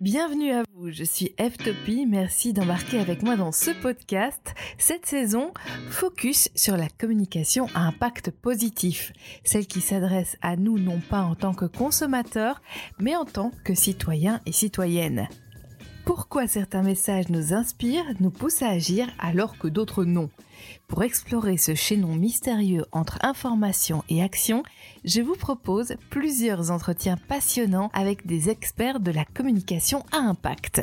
Bienvenue à vous, je suis F-Topie, merci d'embarquer avec moi dans ce podcast. Cette saison, focus sur la communication à impact positif, celle qui s'adresse à nous non pas en tant que consommateurs, mais en tant que citoyens et citoyennes. Pourquoi certains messages nous inspirent, nous poussent à agir alors que d'autres non? Pour explorer ce chaînon mystérieux entre information et action, je vous propose plusieurs entretiens passionnants avec des experts de la communication à impact.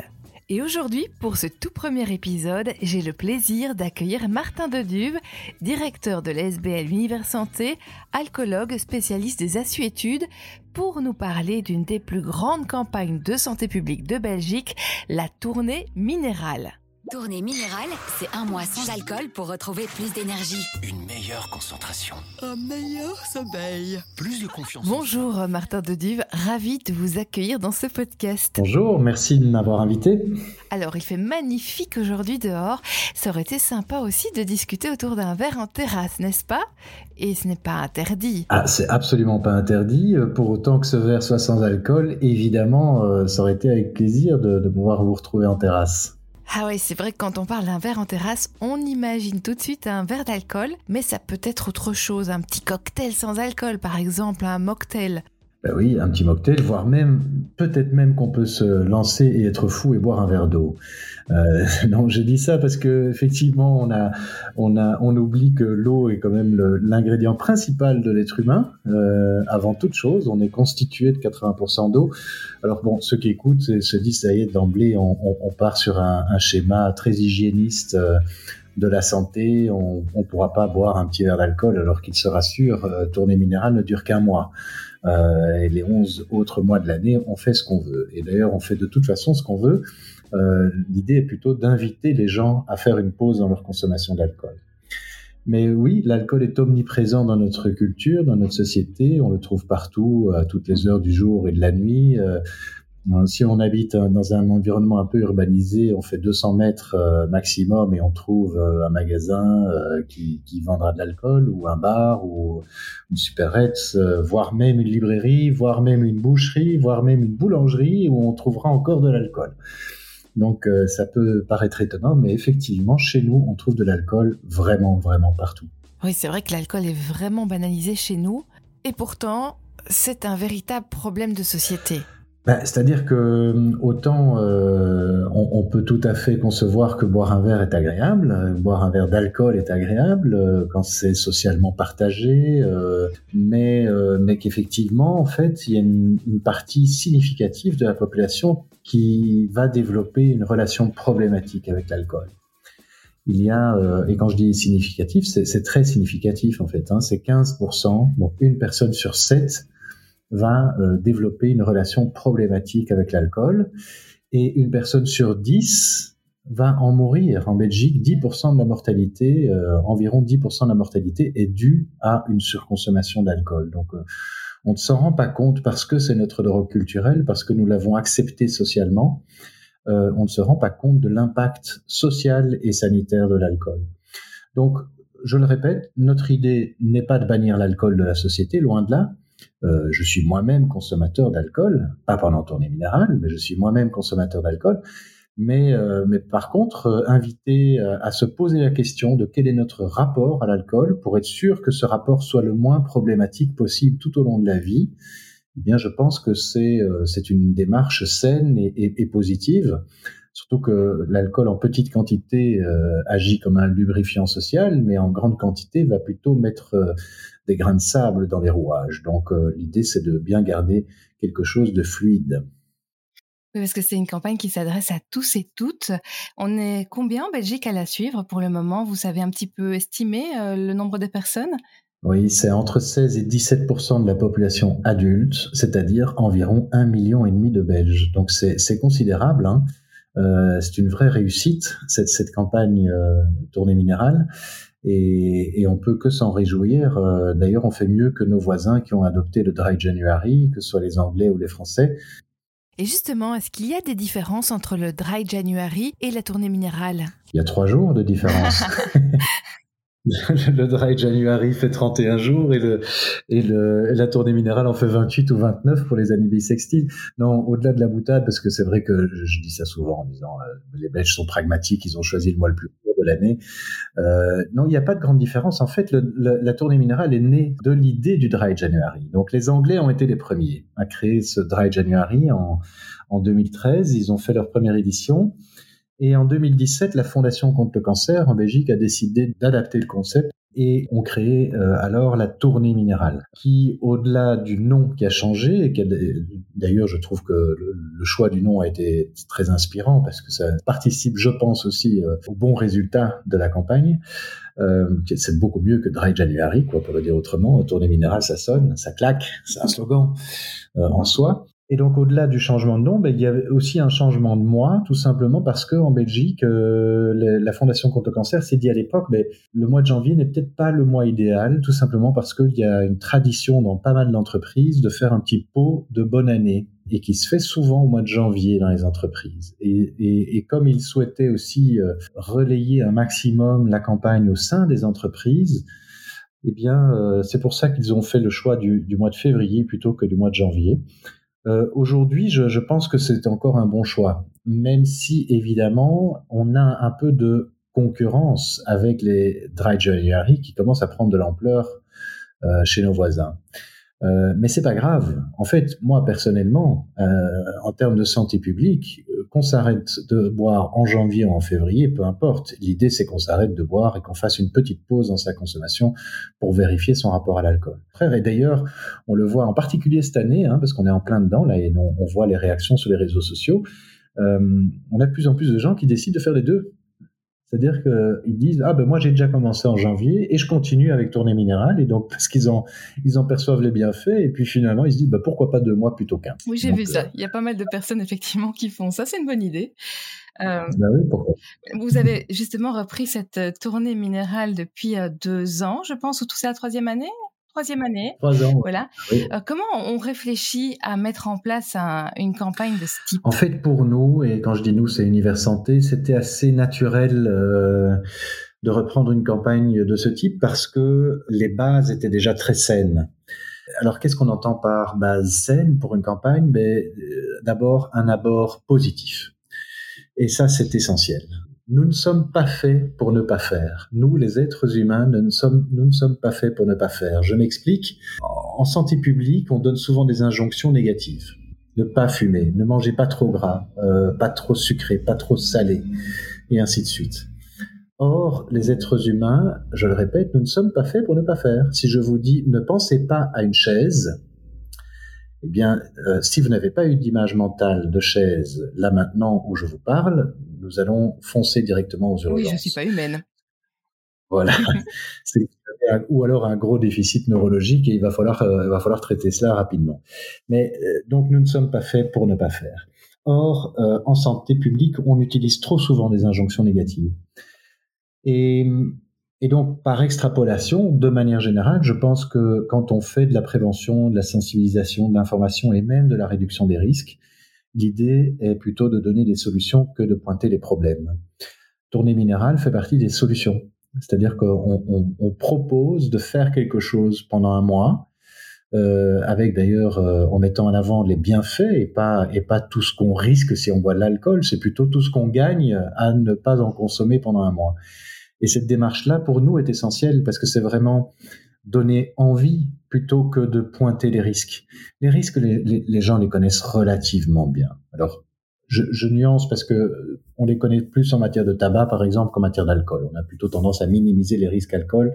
Et aujourd'hui, pour ce tout premier épisode, j'ai le plaisir d'accueillir Martin Deduve, directeur de l'SBL Univers Santé, alcoologue spécialiste des assuétudes, pour nous parler d'une des plus grandes campagnes de santé publique de Belgique, la tournée minérale. Tournée minérale, c'est un mois sans alcool pour retrouver plus d'énergie. Une meilleure concentration. Un meilleur sommeil. Plus de confiance. Bonjour Martin Deduve, ravi de vous accueillir dans ce podcast. Bonjour, merci de m'avoir invité. Alors il fait magnifique aujourd'hui dehors, ça aurait été sympa aussi de discuter autour d'un verre en terrasse, n'est-ce pas? Et ce n'est pas interdit. Ah, c'est absolument pas interdit, pour autant que ce verre soit sans alcool, évidemment, euh, ça aurait été avec plaisir de, de pouvoir vous retrouver en terrasse. Ah oui, c'est vrai que quand on parle d'un verre en terrasse, on imagine tout de suite un verre d'alcool, mais ça peut être autre chose, un petit cocktail sans alcool par exemple, un mocktail. Ben oui, un petit mocktail, voire même, peut-être même qu'on peut se lancer et être fou et boire un verre d'eau. Euh, non, je dis ça parce que effectivement, on a, on a, on oublie que l'eau est quand même l'ingrédient principal de l'être humain. Euh, avant toute chose, on est constitué de 80% d'eau. Alors bon, ceux qui écoutent se disent ça y est d'emblée, on, on, part sur un, un schéma très hygiéniste. Euh, de la santé, on ne pourra pas boire un petit verre d'alcool alors qu'il se rassure, euh, tournée minérale ne dure qu'un mois. Euh, et les 11 autres mois de l'année, on fait ce qu'on veut. Et d'ailleurs, on fait de toute façon ce qu'on veut. Euh, L'idée est plutôt d'inviter les gens à faire une pause dans leur consommation d'alcool. Mais oui, l'alcool est omniprésent dans notre culture, dans notre société. On le trouve partout, à toutes les heures du jour et de la nuit. Euh, si on habite dans un environnement un peu urbanisé, on fait 200 mètres euh, maximum et on trouve euh, un magasin euh, qui, qui, vendra de l'alcool ou un bar ou une supérette, voire même une librairie, voire même une boucherie, voire même une boulangerie où on trouvera encore de l'alcool. Donc ça peut paraître étonnant, mais effectivement, chez nous, on trouve de l'alcool vraiment, vraiment partout. Oui, c'est vrai que l'alcool est vraiment banalisé chez nous, et pourtant, c'est un véritable problème de société. Ben, C'est-à-dire que euh, autant euh, on, on, peut tout à fait concevoir que boire un verre est agréable, euh, boire un verre d'alcool est agréable euh, quand c'est socialement partagé, euh, mais, mais qu'effectivement, en fait, il y a une, une, partie significative de la population qui va développer une relation problématique avec l'alcool. Il y a, et quand je dis significatif, c'est très significatif en fait, hein, c'est 15%, donc une personne sur sept va euh, développer une relation problématique avec l'alcool et une personne sur dix va en mourir. En Belgique, 10% de la mortalité, euh, environ 10% de la mortalité est due à une surconsommation d'alcool. Donc, euh, on ne s'en rend pas compte parce que c'est notre drogue culturelle, parce que nous l'avons accepté socialement. Euh, on ne se rend pas compte de l'impact social et sanitaire de l'alcool. Donc, je le répète, notre idée n'est pas de bannir l'alcool de la société, loin de là. Euh, je suis moi-même consommateur d'alcool, pas pendant tournée minérale, mais je suis moi-même consommateur d'alcool. Mais, euh, mais par contre, euh, inviter euh, à se poser la question de quel est notre rapport à l'alcool pour être sûr que ce rapport soit le moins problématique possible tout au long de la vie, eh bien, je pense que c'est une démarche saine et, positive. Surtout que l'alcool en petite quantité agit comme un lubrifiant social, mais en grande quantité va plutôt mettre des grains de sable dans les rouages. Donc euh, l'idée, c'est de bien garder quelque chose de fluide. Oui, parce que c'est une campagne qui s'adresse à tous et toutes. On est combien en Belgique à la suivre pour le moment? Vous savez un petit peu estimer euh, le nombre de personnes? Oui, c'est entre 16 et 17% de la population adulte, c'est-à-dire environ un million et demi de Belges. Donc c'est considérable. Hein. Euh, c'est une vraie réussite cette, cette campagne tournée minérale et, et, on peut que s'en réjouir. Euh, D'ailleurs, on fait mieux que nos voisins qui ont adopté le Dry January, que ce soit les Anglais ou les Français. Et justement, est-ce qu'il y a des différences entre le Dry January et la tournée minérale? Il y a trois jours de différence. le dry January fait 31 jours et, le, et, le, la tournée minérale en fait 28 ou 29 pour les années bissextiles. Non, au-delà de la boutade, parce que c'est vrai que je, dis ça souvent en disant euh, les Belges sont pragmatiques, ils ont choisi le mois le plus l'année. Euh, non, il n'y a pas de grande différence. En fait, la tournée minérale est née de l'idée du dry January. Donc les Anglais ont été les premiers à créer ce dry January en 2013. Ils ont fait leur première édition. Et en 2017, la Fondation contre le cancer en Belgique a décidé d'adapter le concept et ont créé euh, alors la tournée minérale, qui, au-delà du nom qui a changé, et d'ailleurs je trouve que le, choix du nom a été très inspirant parce que ça participe, je pense aussi, euh, au bon résultat de la campagne. Euh, c'est beaucoup mieux que Dry January, quoi, pour le dire autrement. Tournée minérale, ça sonne, ça claque, c'est un slogan en soi. Et donc, au-delà du changement de nom, ben, il y avait aussi un changement de mois, tout simplement parce que en Belgique, euh, la Fondation contre le cancer s'est dit à l'époque, ben, le mois de janvier n'est peut-être pas le mois idéal, tout simplement parce qu'il y a une tradition dans pas mal d'entreprises de faire un petit pot de bonne année et qui se fait souvent au mois de janvier dans les entreprises. Et, et, et comme ils souhaitaient aussi euh, relayer un maximum la campagne au sein des entreprises, eh bien, euh, c'est pour ça qu'ils ont fait le choix du, du mois de février plutôt que du mois de janvier. Euh, aujourd'hui, je, pense que c'est encore un bon choix, même si évidemment on a un peu de concurrence avec les dry January qui commencent à prendre de l'ampleur euh, chez nos voisins. Euh, mais c'est pas grave. En fait, moi personnellement, euh, en termes de santé publique, euh, qu'on s'arrête de boire en janvier ou en février, peu importe. L'idée, c'est qu'on s'arrête de boire et qu'on fasse une petite pause dans sa consommation pour vérifier son rapport à l'alcool. Et d'ailleurs, on le voit en particulier cette année, hein, parce qu'on est en plein dedans là et on, on, voit les réactions sur les réseaux sociaux. Euh, on a de plus en plus de gens qui décident de faire les deux. C'est-à-dire qu'ils disent ah ben moi j'ai déjà commencé en janvier et je continue avec tournée minérale et donc parce qu'ils en ils en perçoivent les bienfaits et puis finalement ils se disent bah pourquoi pas deux mois plutôt qu'un. Oui j'ai vu ça. Euh, Il y a pas mal de personnes effectivement qui font ça. C'est une bonne idée. Euh, bah oui, pourquoi vous avez justement repris cette euh, tournée minérale depuis deux ans, je pense, ou tout c'est la troisième année troisième année. Trois ans. Voilà. Euh, comment on réfléchit à mettre en place une campagne de ce type? En fait, pour nous, et quand je dis nous, c'est Univers Santé, c'était assez naturel. Euh, de reprendre une campagne de ce type parce que les bases étaient déjà très saines. Alors, qu'est-ce qu'on entend par base saine pour une campagne? Ben, euh, D'abord, un abord positif. Et ça, c'est essentiel. Nous ne sommes pas faits pour ne pas faire. Nous, les êtres humains, nous ne sommes, pas faits pour ne pas faire. Je m'explique. En santé publique, on donne souvent des injonctions négatives. Ne pas fumer, ne mangez pas trop gras, euh, pas trop sucré, pas trop salé, et ainsi de suite. Or, les êtres humains, je le répète, nous ne sommes pas faits pour ne pas faire. Si je vous dis ne pensez pas à une chaise, eh bien, euh, si vous n'avez pas eu d'image mentale de chaise là maintenant où je vous parle, nous allons foncer directement aux urgences. Oui, je ne suis pas humaine. Voilà. ou alors un gros déficit neurologique et il va falloir, euh, il va falloir traiter cela rapidement. Mais euh, donc nous ne sommes pas faits pour ne pas faire. Or, euh, en santé publique, on utilise trop souvent des injonctions négatives. Et, et donc, par extrapolation, de manière générale, je pense que quand on fait de la prévention, de la sensibilisation, de l'information et même de la réduction des risques, L'idée est plutôt de donner des solutions que de pointer les problèmes. Tournée minérale fait partie des solutions. C'est-à-dire qu'on propose de faire quelque chose pendant un mois, euh, avec d'ailleurs euh, en mettant en avant les bienfaits et pas et pas tout ce qu'on risque si on boit de l'alcool, c'est plutôt tout ce qu'on gagne à ne pas en consommer pendant un mois. Et cette démarche-là, pour nous, est essentielle parce que c'est vraiment donner envie plutôt que de pointer les risques. Les risques, les, gens les connaissent relativement bien. Alors, je, je, nuance parce que on les connaît plus en matière de tabac, par exemple, qu'en matière d'alcool. On a plutôt tendance à minimiser les risques alcool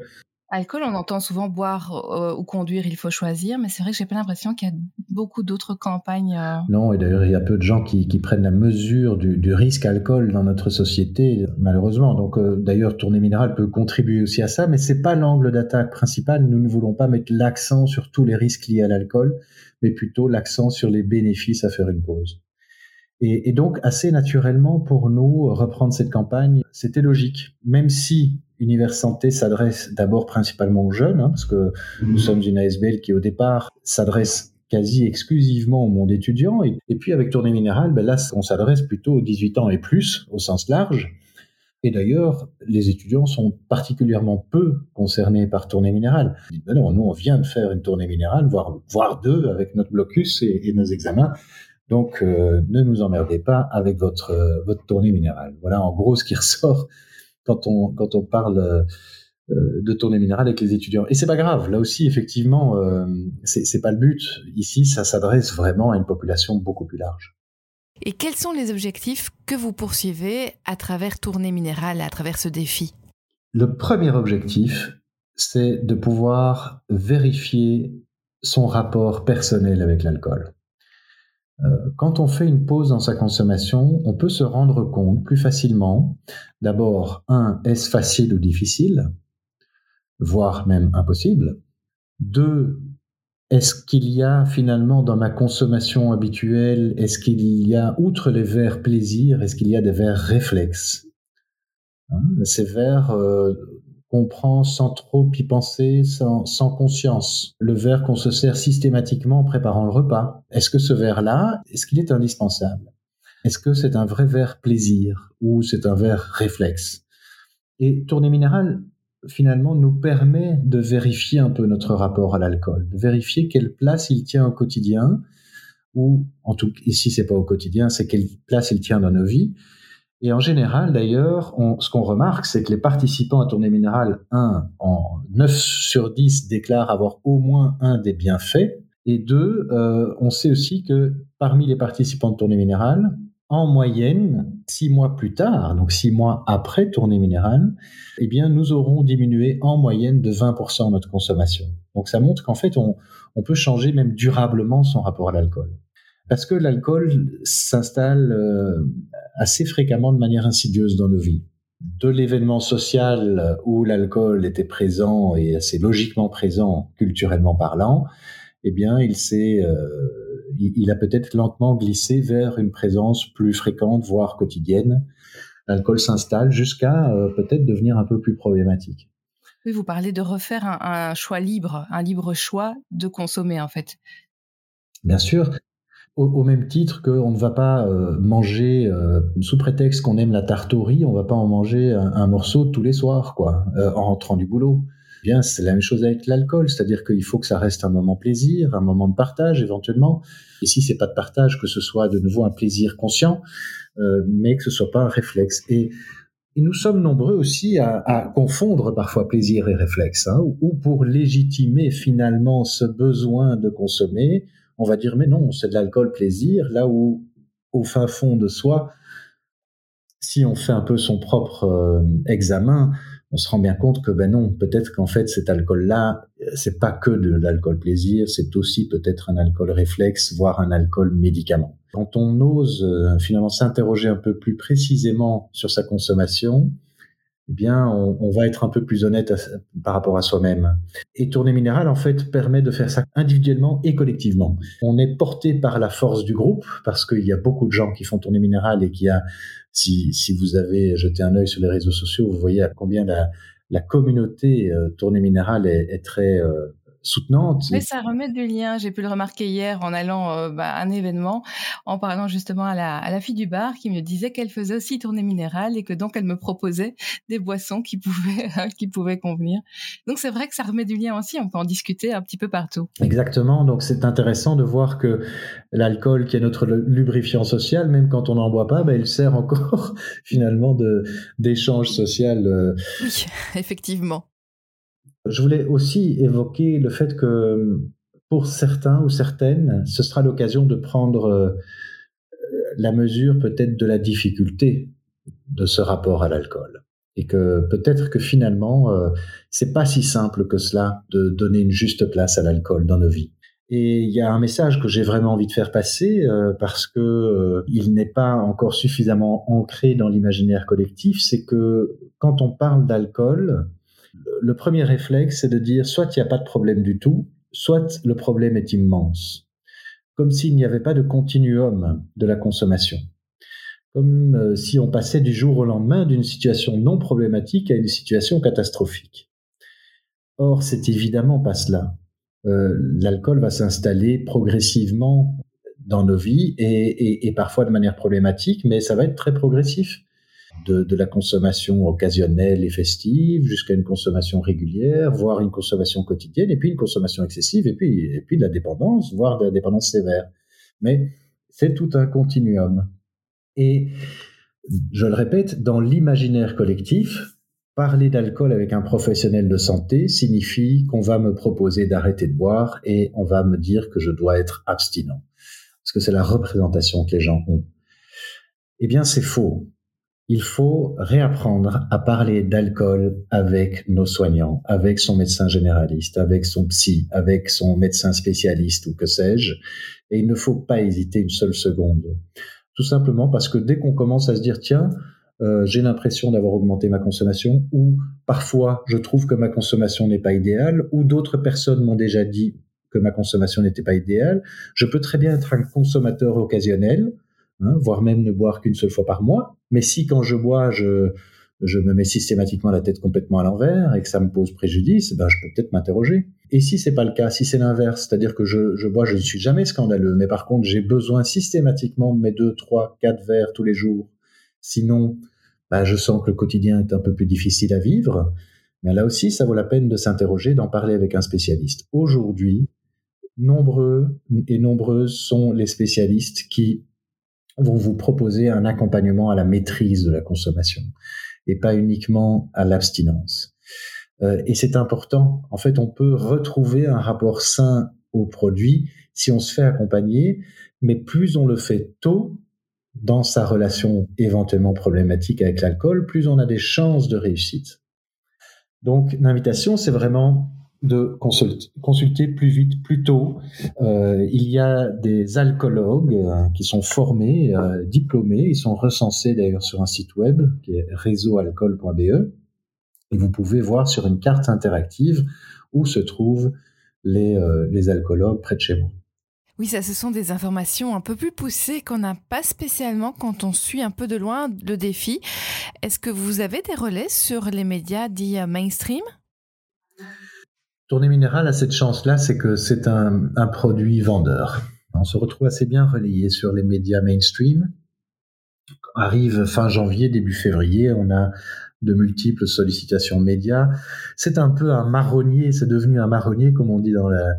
Alcool, on entend souvent boire euh, ou conduire, il faut choisir, mais c'est vrai que j'ai pas l'impression qu'il y a beaucoup d'autres campagnes. Euh. Non, et d'ailleurs, il y a peu de gens qui, prennent la mesure du, risque alcool dans notre société, malheureusement. Donc, euh, d'ailleurs, Tournée Minérale peut contribuer aussi à ça, mais c'est pas l'angle d'attaque principal. Nous ne voulons pas mettre l'accent sur tous les risques liés à l'alcool, mais plutôt l'accent sur les bénéfices à faire une pause. Et, et donc, assez naturellement, pour nous, reprendre cette campagne, c'était logique, même si Univers Santé s'adresse d'abord principalement aux jeunes, hein, parce que nous mhm. sommes une ASBL qui au départ s'adresse quasi exclusivement au monde étudiant. Et, puis avec Tournée Minérale, ben là, on s'adresse plutôt aux 18 ans et plus, au sens large. Et d'ailleurs, les étudiants sont particulièrement peu concernés par tournée minérale. Ben non, nous, on vient de faire une tournée minérale, voire, voire deux avec notre blocus et, nos examens. Donc, euh, ne nous emmerdez pas avec votre, euh, votre tournée minérale. Voilà en gros ce qui ressort quand on, quand on parle euh, de tournée minérale avec les étudiants. Et c'est pas grave. Là aussi, effectivement, c'est pas le but. Ici, ça s'adresse vraiment à une population beaucoup plus large. Et quels sont les objectifs que vous poursuivez à travers Tournée Minérale, à travers ce défi? Le premier objectif, c'est de pouvoir vérifier son rapport personnel avec l'alcool. Euh, quand on fait une pause dans sa consommation, on peut se rendre compte plus facilement, d'abord, un, est-ce facile ou difficile, voire même impossible. Deux, est-ce qu'il y a finalement dans ma consommation habituelle, est-ce qu'il y a, outre les verres plaisir, est-ce qu'il y a des verres réflexes? Hein, Ces verres euh, qu'on prend sans trop y penser, sans, conscience. Le verre qu'on se sert systématiquement en préparant le repas. Est-ce que ce verre-là, est-ce qu'il est indispensable? Est-ce que c'est un vrai verre plaisir ou c'est un verre réflexe? Et tournée minérale, finalement nous permet de vérifier un peu notre rapport à l'alcool, de vérifier quelle place il tient au quotidien, ou en tout ici c'est pas au quotidien, c'est quelle place il tient dans nos vies. Et en général, d'ailleurs, ce qu'on remarque, c'est que les participants à Tournée Minérale, 1, en 9 sur 10 déclarent avoir au moins un des bienfaits. Et deux, euh, on sait aussi que parmi les participants de Tournée Minérale, en moyenne, six mois plus tard, donc six mois après tournée minérale, eh bien, nous aurons diminué en moyenne de 20% notre consommation. Donc, ça montre qu'en fait, on, peut changer même durablement son rapport à l'alcool. Parce que l'alcool s'installe euh, assez fréquemment de manière insidieuse dans nos vies. De l'événement social où l'alcool était présent et assez logiquement présent culturellement parlant, eh bien, il s'est euh, il, a peut-être lentement glissé vers une présence plus fréquente, voire quotidienne. L'alcool s'installe jusqu'à euh, peut-être devenir un peu plus problématique. Oui, vous parlez de refaire un, choix libre, un libre choix de consommer en fait. Bien sûr. Au, même titre qu'on ne va pas euh, manger, euh, sous prétexte qu'on aime la tarte au riz, on va pas en manger un, morceau tous les soirs, quoi, en rentrant du boulot bien c'est la même chose avec l'alcool, c'est-à-dire qu'il faut que ça reste un moment plaisir, un moment de partage éventuellement. Et si c'est pas de partage, que ce soit de nouveau un plaisir conscient, euh, mais que ce soit pas un réflexe. Et, nous sommes nombreux aussi à, confondre parfois plaisir et réflexe, hein, ou pour légitimer finalement ce besoin de consommer, on va dire mais non, c'est de l'alcool plaisir, là où au fin fond de soi, si on fait un peu son propre euh, examen, on se rend bien compte que ben non, peut-être qu'en fait cet alcool-là, c'est pas que de l'alcool plaisir, c'est aussi peut-être un alcool réflexe, voire un alcool médicament. Quand on ose euh, finalement s'interroger un peu plus précisément sur sa consommation, eh bien, on, va être un peu plus honnête par rapport à soi-même. Et tournée minérale, en fait, permet de faire ça individuellement et collectivement. On est porté par la force du groupe, parce qu'il y a beaucoup de gens qui font tournée minérale et qui a, si, si vous avez jeté un œil sur les réseaux sociaux, vous voyez à combien la, la communauté euh, tournée minérale est, est très euh, soutenante. Mais ça remet du lien. J'ai pu le remarquer hier en allant euh, bah, à un événement, en parlant justement à la, à la fille du bar qui me disait qu'elle faisait aussi tournée minérale et que donc elle me proposait des boissons qui pouvaient, qui pouvaient convenir. Donc c'est vrai que ça remet du lien aussi. On peut en discuter un petit peu partout. Exactement. Donc c'est intéressant de voir que l'alcool, qui est notre lubrifiant social, même quand on n'en boit pas, bah, il sert encore finalement d'échange social. Euh. Oui, effectivement. Je voulais aussi évoquer le fait que pour certains ou certaines, ce sera l'occasion de prendre euh, la mesure peut-être de la difficulté de ce rapport à l'alcool. Et que peut-être que finalement, euh, c'est pas si simple que cela de donner une juste place à l'alcool dans nos vies. Et il y a un message que j'ai vraiment envie de faire passer euh, parce que il n'est pas encore suffisamment ancré dans l'imaginaire collectif, c'est que quand on parle d'alcool, le premier réflexe, c'est de dire soit il n'y a pas de problème du tout, soit le problème est immense. Comme s'il n'y avait pas de continuum de la consommation. Comme euh, si on passait du jour au lendemain d'une situation non problématique à une situation catastrophique. Or, c'est évidemment pas cela. Euh, l'alcool va s'installer progressivement dans nos vies et, et, parfois de manière problématique, mais ça va être très progressif. De, la consommation occasionnelle et festive jusqu'à une consommation régulière, voire une consommation quotidienne, et puis une consommation excessive, et puis, et puis de la dépendance, voire de la dépendance sévère. Mais c'est tout un continuum. Et je le répète, dans l'imaginaire collectif, parler d'alcool avec un professionnel de santé signifie qu'on va me proposer d'arrêter de boire et on va me dire que je dois être abstinent. Parce que c'est la représentation que les gens ont. Eh bien, c'est faux. Il faut réapprendre à parler d'alcool avec nos soignants, avec son médecin généraliste, avec son psy, avec son médecin spécialiste ou que sais-je. Et il ne faut pas hésiter une seule seconde. Tout simplement parce que dès qu'on commence à se dire, tiens, euh, j'ai l'impression d'avoir augmenté ma consommation, ou parfois je trouve que ma consommation n'est pas idéale, ou d'autres personnes m'ont déjà dit que ma consommation n'était pas idéale, je peux très bien être un consommateur occasionnel, hein, voire même ne boire qu'une seule fois par mois, mais si quand je bois, je, me mets systématiquement la tête complètement à l'envers et que ça me pose préjudice, ben je peux peut-être m'interroger. Et si c'est pas le cas, si c'est l'inverse, c'est-à-dire que je, bois, je ne suis jamais scandaleux, mais par contre j'ai besoin systématiquement de mes deux, trois, quatre verres tous les jours. Sinon, ben je sens que le quotidien est un peu plus difficile à vivre. Mais là aussi, ça vaut la peine de s'interroger, d'en parler avec un spécialiste. Aujourd'hui, nombreux et nombreuses sont les spécialistes qui vont vous proposer un accompagnement à la maîtrise de la consommation et pas uniquement à l'abstinence. Euh, et c'est important. En fait, on peut retrouver un rapport sain au produit si on se fait accompagner, mais plus on le fait tôt dans sa relation éventuellement problématique avec l'alcool, plus on a des chances de réussite. Donc, l'invitation, c'est vraiment de consulter plus vite, plus tôt. Euh, il y a des alcoologues euh, qui sont formés, euh, diplômés, ils sont recensés d'ailleurs sur un site web qui est réseaualcool.be. Et vous pouvez voir sur une carte interactive où se trouvent les, les alcoologues près de chez vous. Oui, ça, ce sont des informations un peu plus poussées qu'on n'a pas spécialement quand on suit un peu de loin le défi. Est-ce que vous avez des relais sur les médias dits mainstream? Tournée Minérale a cette chance-là, c'est que c'est un, produit vendeur. On se retrouve assez bien relayé sur les médias mainstream. Arrive fin janvier, début février, on a de multiples sollicitations médias. C'est un peu un marronnier, c'est devenu un marronnier, comme on dit dans la,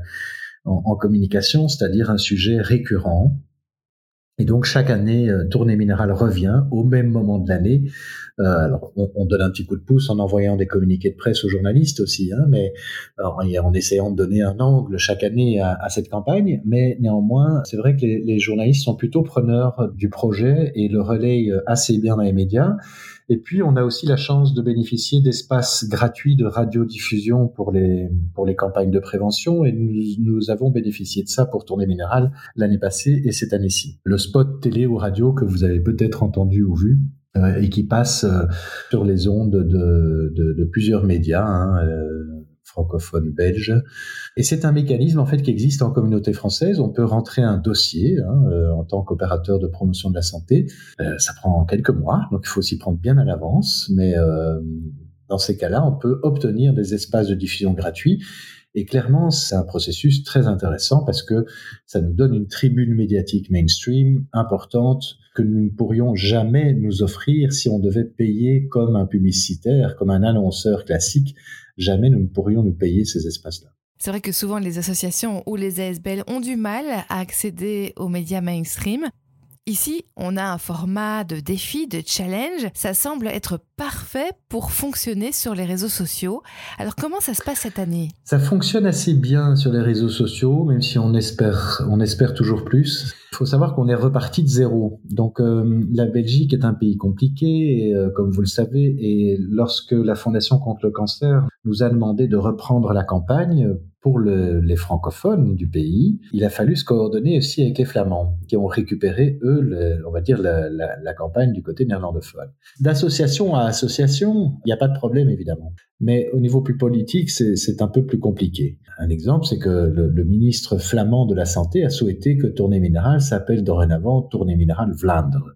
en, communication, c'est-à-dire un sujet récurrent. Et donc chaque année, euh, Tournée Minérale revient au même moment de l'année alors, on, on, donne un petit coup de pouce en envoyant des communiqués de presse aux journalistes aussi, hein, mais alors, en essayant de donner un angle chaque année à, à cette campagne. Mais néanmoins, c'est vrai que les, les, journalistes sont plutôt preneurs du projet et le relayent assez bien dans les médias. Et puis, on a aussi la chance de bénéficier d'espaces gratuits de radiodiffusion pour les, pour les campagnes de prévention. Et nous, nous avons bénéficié de ça pour Tournée Minérale l'année passée et cette année-ci. Le spot télé ou radio que vous avez peut-être entendu ou vu euh, et qui passe euh, sur les ondes de, de, de plusieurs médias hein, euh, francophones belges. Et c'est un mécanisme en fait qui existe en communauté française. On peut rentrer un dossier hein, euh, en tant qu'opérateur de promotion de la santé. Euh, ça prend quelques mois, donc il faut s'y prendre bien à l'avance. Mais euh, dans ces cas-là, on peut obtenir des espaces de diffusion gratuits et clairement, c'est un processus très intéressant parce que ça nous donne une tribune médiatique mainstream importante que nous ne pourrions jamais nous offrir si on devait payer comme un publicitaire, comme un annonceur classique. Jamais nous ne pourrions nous payer ces espaces-là. C'est vrai que souvent les associations ou les ASBL ont du mal à accéder aux médias mainstream. Ici, on a un format de défi, de challenge. Ça semble être parfait pour fonctionner sur les réseaux sociaux. Alors comment ça se passe cette année? Ça fonctionne assez bien sur les réseaux sociaux, même si on espère, on espère toujours plus. Il faut savoir qu'on est reparti de zéro. Donc euh, la Belgique est un pays compliqué, euh, comme vous le savez, et lorsque la Fondation contre le cancer nous a demandé de reprendre la campagne pour le, les francophones du pays, il a fallu se coordonner aussi avec les flamands, qui ont récupéré, eux, on va dire, la, campagne du côté néerlandophone. D'association à association, il n'y a pas de problème, évidemment. Mais au niveau plus politique, c'est un peu plus compliqué. Un exemple, c'est que le, ministre flamand de la Santé a souhaité que Tournée Minérale s'appelle dorénavant Tournée Minérale Vlaandre.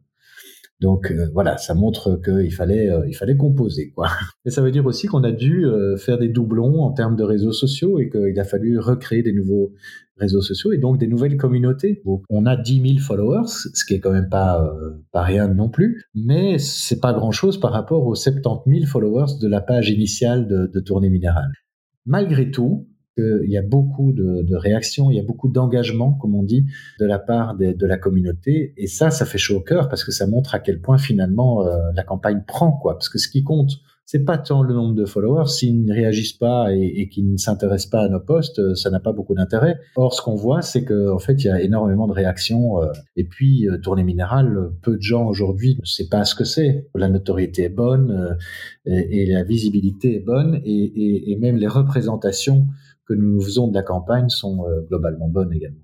Donc euh, voilà, ça montre qu'il fallait, euh, il fallait composer quoi. Et ça veut dire aussi qu'on a dû euh, faire des doublons en termes de réseaux sociaux et qu'il a fallu recréer des nouveaux réseaux sociaux et donc des nouvelles communautés. On a 10 000 followers, ce qui est quand même pas pas rien non plus, mais c'est pas grand chose par rapport aux 70 000 followers de la page initiale de, de Tournée Minérale. Malgré tout, il y a beaucoup de, réactions, il y a beaucoup d'engagement, comme on dit, de la part de la communauté. Et ça, ça fait chaud au cœur parce que ça montre à quel point finalement euh, la campagne prend, quoi. Parce que ce qui compte, c'est pas tant le nombre de followers. S'ils ne réagissent pas et, et qu'ils ne s'intéressent pas à nos posts, euh, ça n'a pas beaucoup d'intérêt. Or, ce qu'on voit, c'est qu'en en fait, il y a énormément de réactions. Euh, et puis, tournée minérale, peu de gens aujourd'hui ne savent pas ce que c'est. La notoriété est bonne et, la visibilité est bonne et même les représentations que nous faisons de la campagne sont euh, globalement bonnes également.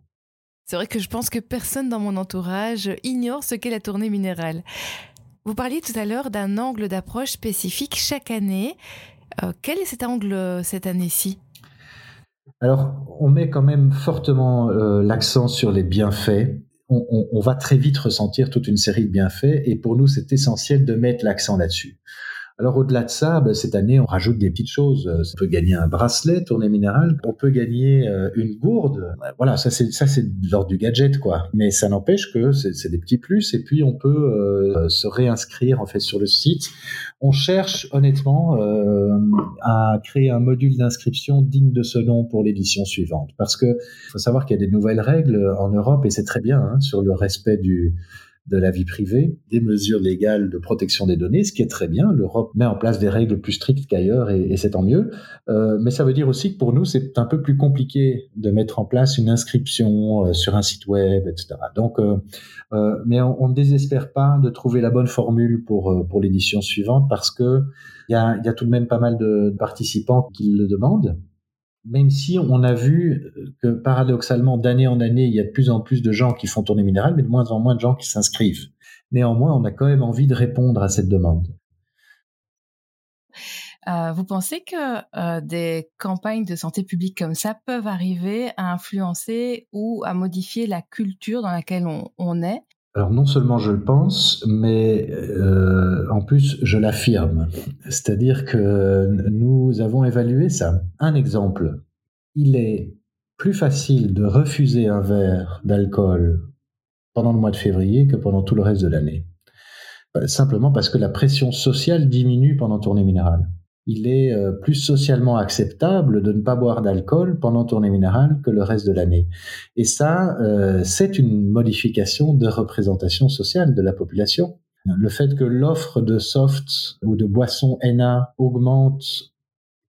C'est vrai que je pense que personne dans mon entourage ignore ce qu'est la tournée minérale. Vous parliez tout à l'heure d'un angle d'approche spécifique chaque année. Euh, quel est cet angle euh, cette année-ci? Alors, on met quand même fortement l'accent sur les bienfaits. On, on, va très vite ressentir toute une série de bienfaits et pour nous, c'est essentiel de mettre l'accent là-dessus. Alors au-delà de ça, ben, cette année, on rajoute des petites choses. Euh, on peut gagner un bracelet tournée minérale, on peut gagner euh, une gourde. Voilà, ça c'est ça c'est de l'ordre du gadget quoi. Mais ça n'empêche que c'est des petits plus. Et puis on peut euh, se réinscrire en fait sur le site. On cherche honnêtement à créer un module d'inscription digne de ce nom pour l'édition suivante, parce que faut savoir qu'il y a des nouvelles règles en Europe et c'est très bien hein, sur le respect du de la vie privée, des mesures légales de protection des données, ce qui est très bien. L'Europe met en place des règles plus strictes qu'ailleurs et, c'est tant mieux. Euh, mais ça veut dire aussi que pour nous, c'est un peu plus compliqué de mettre en place une inscription euh, sur un site web, etc. Donc, euh, mais on, ne désespère pas de trouver la bonne formule pour pour l'édition suivante parce que il y a, y a tout de même pas mal de participants qui le demandent même si on a vu que paradoxalement, d'année en année, il y a de plus en plus de gens qui font tourner minérale, mais de moins en moins de gens qui s'inscrivent. Néanmoins, on a quand même envie de répondre à cette demande. Euh, vous pensez que euh, des campagnes de santé publique comme ça peuvent arriver à influencer ou à modifier la culture dans laquelle on, est? Alors non seulement je le pense, mais euh, en plus je l'affirme. C'est-à-dire que nous avons évalué ça. Un exemple, il est plus facile de refuser un verre d'alcool pendant le mois de février que pendant tout le reste de l'année. Simplement parce que la pression sociale diminue pendant tournée minérale il est euh, plus socialement acceptable de ne pas boire d'alcool pendant tournée minérale que le reste de l'année. Et ça, euh, c'est une modification de représentation sociale de la population. Le fait que l'offre de soft ou de boissons NA augmente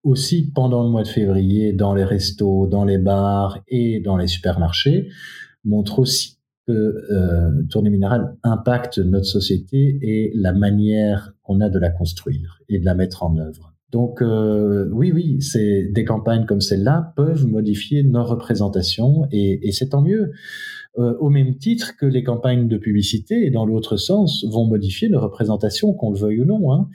aussi pendant le mois de février dans les restos, dans les bars et dans les supermarchés montre aussi que euh, tournée minérale impacte notre société et la manière qu'on a de la construire et de la mettre en œuvre. Donc euh, oui, oui, c'est des campagnes comme celle-là peuvent modifier nos représentations et, c'est tant mieux. Euh, au même titre que les campagnes de publicité, et dans l'autre sens, vont modifier nos représentations, qu'on le veuille ou non. Hein.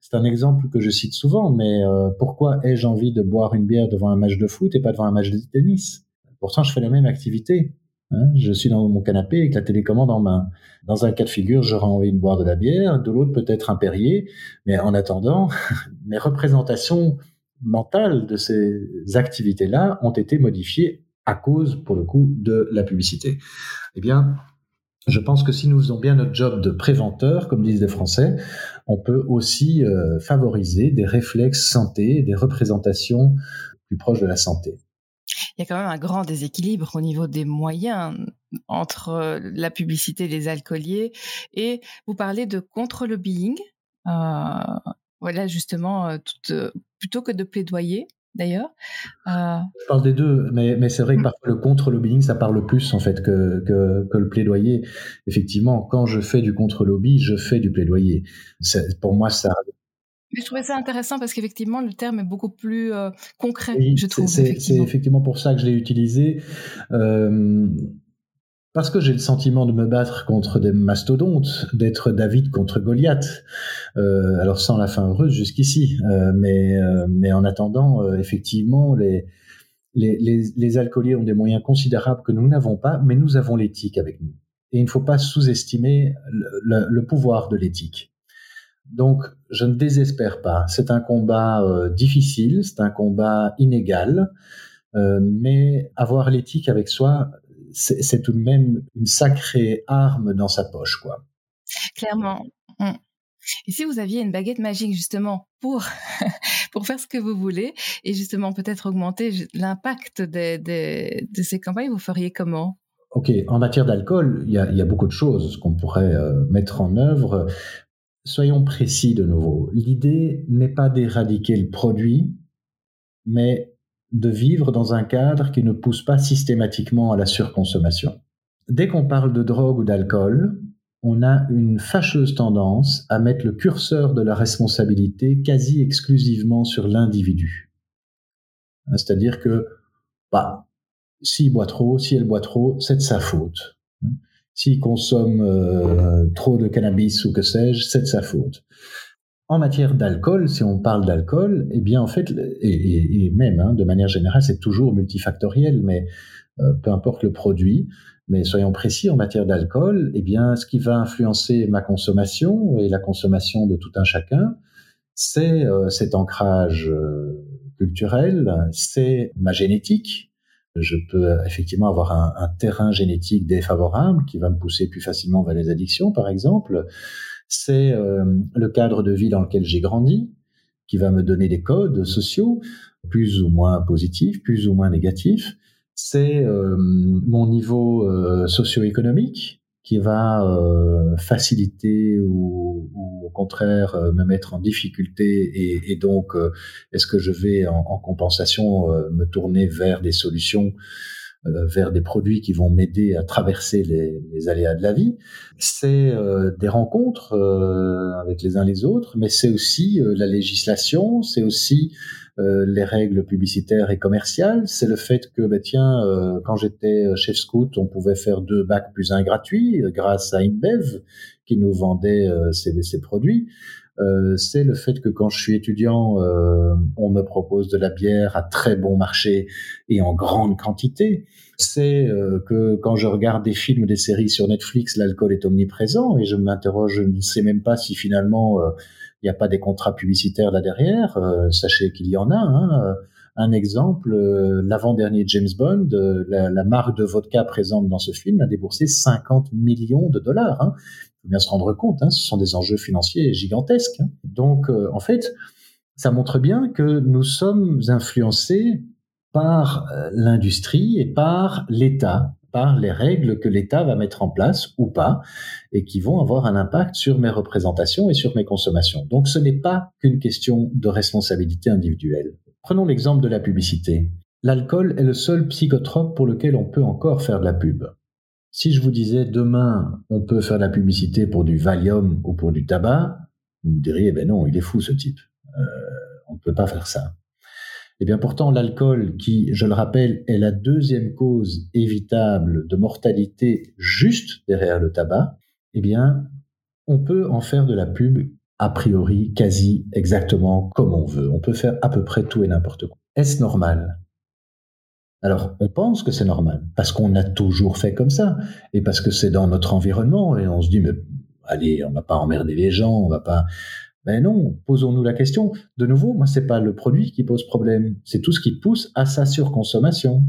C'est un exemple que je cite souvent, mais euh, pourquoi ai-je envie de boire une bière devant un match de foot et pas devant un match de tennis? Pourtant, je fais la même activité. Hein. je suis dans mon canapé avec la télécommande en main. Dans un cas de figure, j'aurais envie de boire de la bière, de l'autre peut-être un Perrier, mais en attendant, mes représentations mentales de ces activités-là ont été modifiées à cause, pour le coup, de la publicité. Eh bien, je pense que si nous faisons bien notre job de préventeur, comme disent les Français, on peut aussi euh, favoriser des réflexes santé, des représentations plus proches de la santé il y a quand même un grand déséquilibre au niveau des moyens entre euh, la publicité des alcooliers et vous parlez de contre-lobbying. Euh, voilà, justement, euh, plutôt que de plaidoyer, d'ailleurs. Je parle des deux, mais, mais c'est vrai que parfois le contre-lobbying, ça parle plus en fait que, que, que, le plaidoyer. Effectivement, quand je fais du contre-lobby, je fais du plaidoyer. Pour moi, ça je trouvais ça intéressant parce qu'effectivement, le terme est beaucoup plus euh, concret, je trouve. C'est effectivement. pour ça que je l'ai utilisé. Euh, parce que j'ai le sentiment de me battre contre des mastodontes, d'être David contre Goliath. Euh, alors sans la fin heureuse jusqu'ici, euh, mais, euh, mais en attendant, euh, effectivement, les, les, les, les, alcooliers ont des moyens considérables que nous n'avons pas, mais nous avons l'éthique avec nous. Et il ne faut pas sous-estimer le, pouvoir de l'éthique. Donc, je ne désespère pas. C'est un combat euh, difficile, c'est un combat inégal, euh, mais avoir l'éthique avec soi, c'est tout de même une sacrée arme dans sa poche, quoi. Clairement. Mm. Et si vous aviez une baguette magique justement pour pour faire ce que vous voulez et justement peut-être augmenter l'impact de, de, ces campagnes, vous feriez comment? Ok, en matière d'alcool, il y a, y a, beaucoup de choses qu'on pourrait euh, mettre en œuvre. Soyons précis de nouveau. L'idée n'est pas d'éradiquer le produit, mais de vivre dans un cadre qui ne pousse pas systématiquement à la surconsommation. Dès qu'on parle de drogue ou d'alcool, on a une fâcheuse tendance à mettre le curseur de la responsabilité quasi exclusivement sur l'individu. Hein, c'est-à-dire que, bah, s'il boit trop, si elle boit trop, c'est de sa faute. S'il consomme euh, trop de cannabis ou que sais-je, c'est de sa faute. En matière d'alcool, si on parle d'alcool, eh bien en fait, et, même hein, de manière générale, c'est toujours multifactoriel, mais euh, peu importe le produit, mais soyons précis, en matière d'alcool, eh bien, ce qui va influencer ma consommation et la consommation de tout un chacun, c'est euh, cet ancrage culturel, c'est ma génétique. Je peux effectivement avoir un, terrain génétique défavorable qui va me pousser plus facilement vers les addictions, par exemple. C'est euh, le cadre de vie dans lequel j'ai grandi, qui va me donner des codes sociaux, plus ou moins positifs, plus ou moins négatifs c'est euh, mon niveau euh, socio-économique qui va euh, faciliter ou, au contraire me mettre en difficulté et, donc est-ce que je vais en, compensation me tourner vers des solutions vers des produits qui vont m'aider à traverser les, les, aléas de la vie? C'est des rencontres avec les uns les autres, mais c'est aussi la législation, c'est aussi euh, les règles publicitaires et commerciales. C'est le fait que, bah, tiens, euh, quand j'étais chef scout, on pouvait faire deux bacs plus un gratuit euh, grâce à InBev qui nous vendait ces, produits. c'est le fait que quand je suis étudiant, on me propose de la bière à très bon marché et en grande quantité. C'est que quand je regarde des films des séries sur Netflix, l'alcool est omniprésent et je m'interroge, je ne sais même pas si finalement il n'y a pas des contrats publicitaires là derrière. Euh, sachez qu'il y en a. Hein. Euh, un exemple, euh, l'avant-dernier James Bond, la, marque de vodka présente dans ce film a déboursé 50 millions de dollars. Hein. Il faut bien se rendre compte, hein, ce sont des enjeux financiers gigantesques. Hein. Donc, en fait, ça montre bien que nous sommes influencés par l'industrie et par l'État par les règles que l'État va mettre en place ou pas et qui vont avoir un impact sur mes représentations et sur mes consommations. Donc ce n'est pas qu'une question de responsabilité individuelle. Prenons l'exemple de la publicité. L'alcool est le seul psychotrope pour lequel on peut encore faire de la pub. Si je vous disais demain on peut faire de la publicité pour du Valium ou pour du tabac, vous me diriez ben non, il est fou ce type. Euh, on ne peut pas faire ça. Eh bien pourtant, l'alcool, qui, je le rappelle, est la deuxième cause évitable de mortalité juste derrière le tabac, eh bien, on peut en faire de la pub a priori quasi exactement comme on veut. On peut faire à peu près tout et n'importe quoi. Est-ce normal? Alors, on pense que c'est normal, parce qu'on a toujours fait comme ça, et parce que c'est dans notre environnement, et on se dit, mais allez, on va pas emmerder les gens, on va pas. Ben non, posons-nous la question. De nouveau, moi, c'est pas le produit qui pose problème, c'est tout ce qui pousse à sa surconsommation.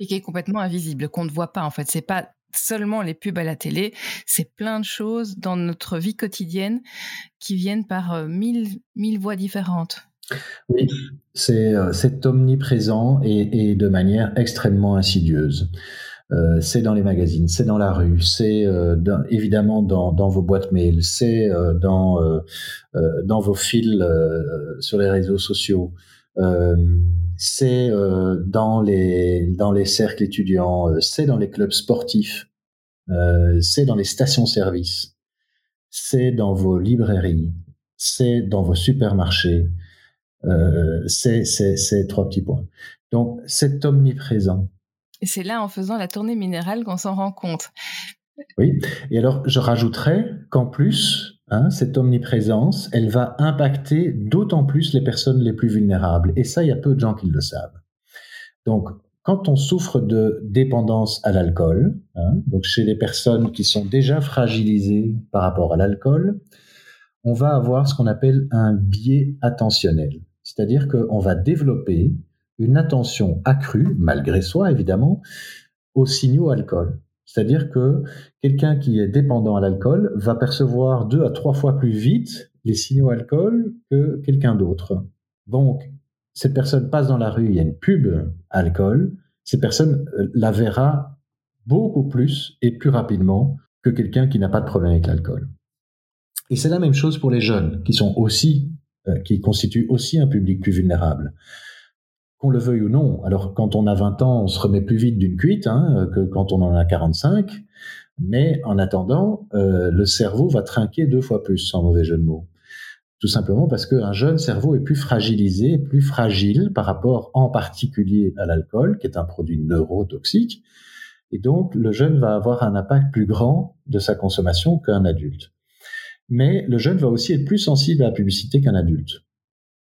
Et qui est complètement invisible, qu'on ne voit pas en fait. C'est pas seulement les pubs à la télé, c'est plein de choses dans notre vie quotidienne qui viennent par euh, mille, mille voies différentes. Oui, c'est euh, omniprésent et, et, de manière extrêmement insidieuse. Euh, c'est dans les magazines, c'est dans la rue, c'est euh, évidemment dans, dans, vos boîtes mail, c'est euh, dans, dans vos fils sur les réseaux sociaux, c'est dans, les, dans les cercles étudiants, c'est dans les clubs sportifs, c'est dans les stations-service, c'est dans vos librairies, c'est dans vos supermarchés, c'est trois petits points. Donc c'est omniprésent. Et c'est là, en faisant la tournée minérale, qu'on s'en rend compte. Oui. Et alors, je rajouterais qu'en plus, hein, cette omniprésence, elle va impacter d'autant plus les personnes les plus vulnérables. Et ça, il y a peu de gens qui le savent. Donc, quand on souffre de dépendance à l'alcool, hein, donc chez les personnes qui sont déjà fragilisées par rapport à l'alcool, on va avoir ce qu'on appelle un biais attentionnel. C'est-à-dire qu'on va développer une attention accrue, malgré soi évidemment, aux signaux alcool. C'est-à-dire que quelqu'un qui est dépendant à l'alcool va percevoir deux à trois fois plus vite les signaux alcool que quelqu'un d'autre. Donc, cette personne passe dans la rue, il y a une pub alcool, cette personne euh, la verra beaucoup plus et plus rapidement que quelqu'un qui n'a pas de problème avec l'alcool. Et c'est la même chose pour les jeunes, qui sont aussi, euh, qui constituent aussi un public plus vulnérable. Qu'on le veuille ou non. Alors, quand on a 20 ans, on se remet plus vite d'une cuite hein, que quand on en a 45. Mais en attendant, euh, le cerveau va trinquer deux fois plus, sans mauvais jeu de mots. Tout simplement parce qu'un jeune cerveau est plus fragilisé, plus fragile par rapport en particulier à l'alcool, qui est un produit neurotoxique. Et donc, le jeune va avoir un impact plus grand de sa consommation qu'un adulte. Mais le jeune va aussi être plus sensible à la publicité qu'un adulte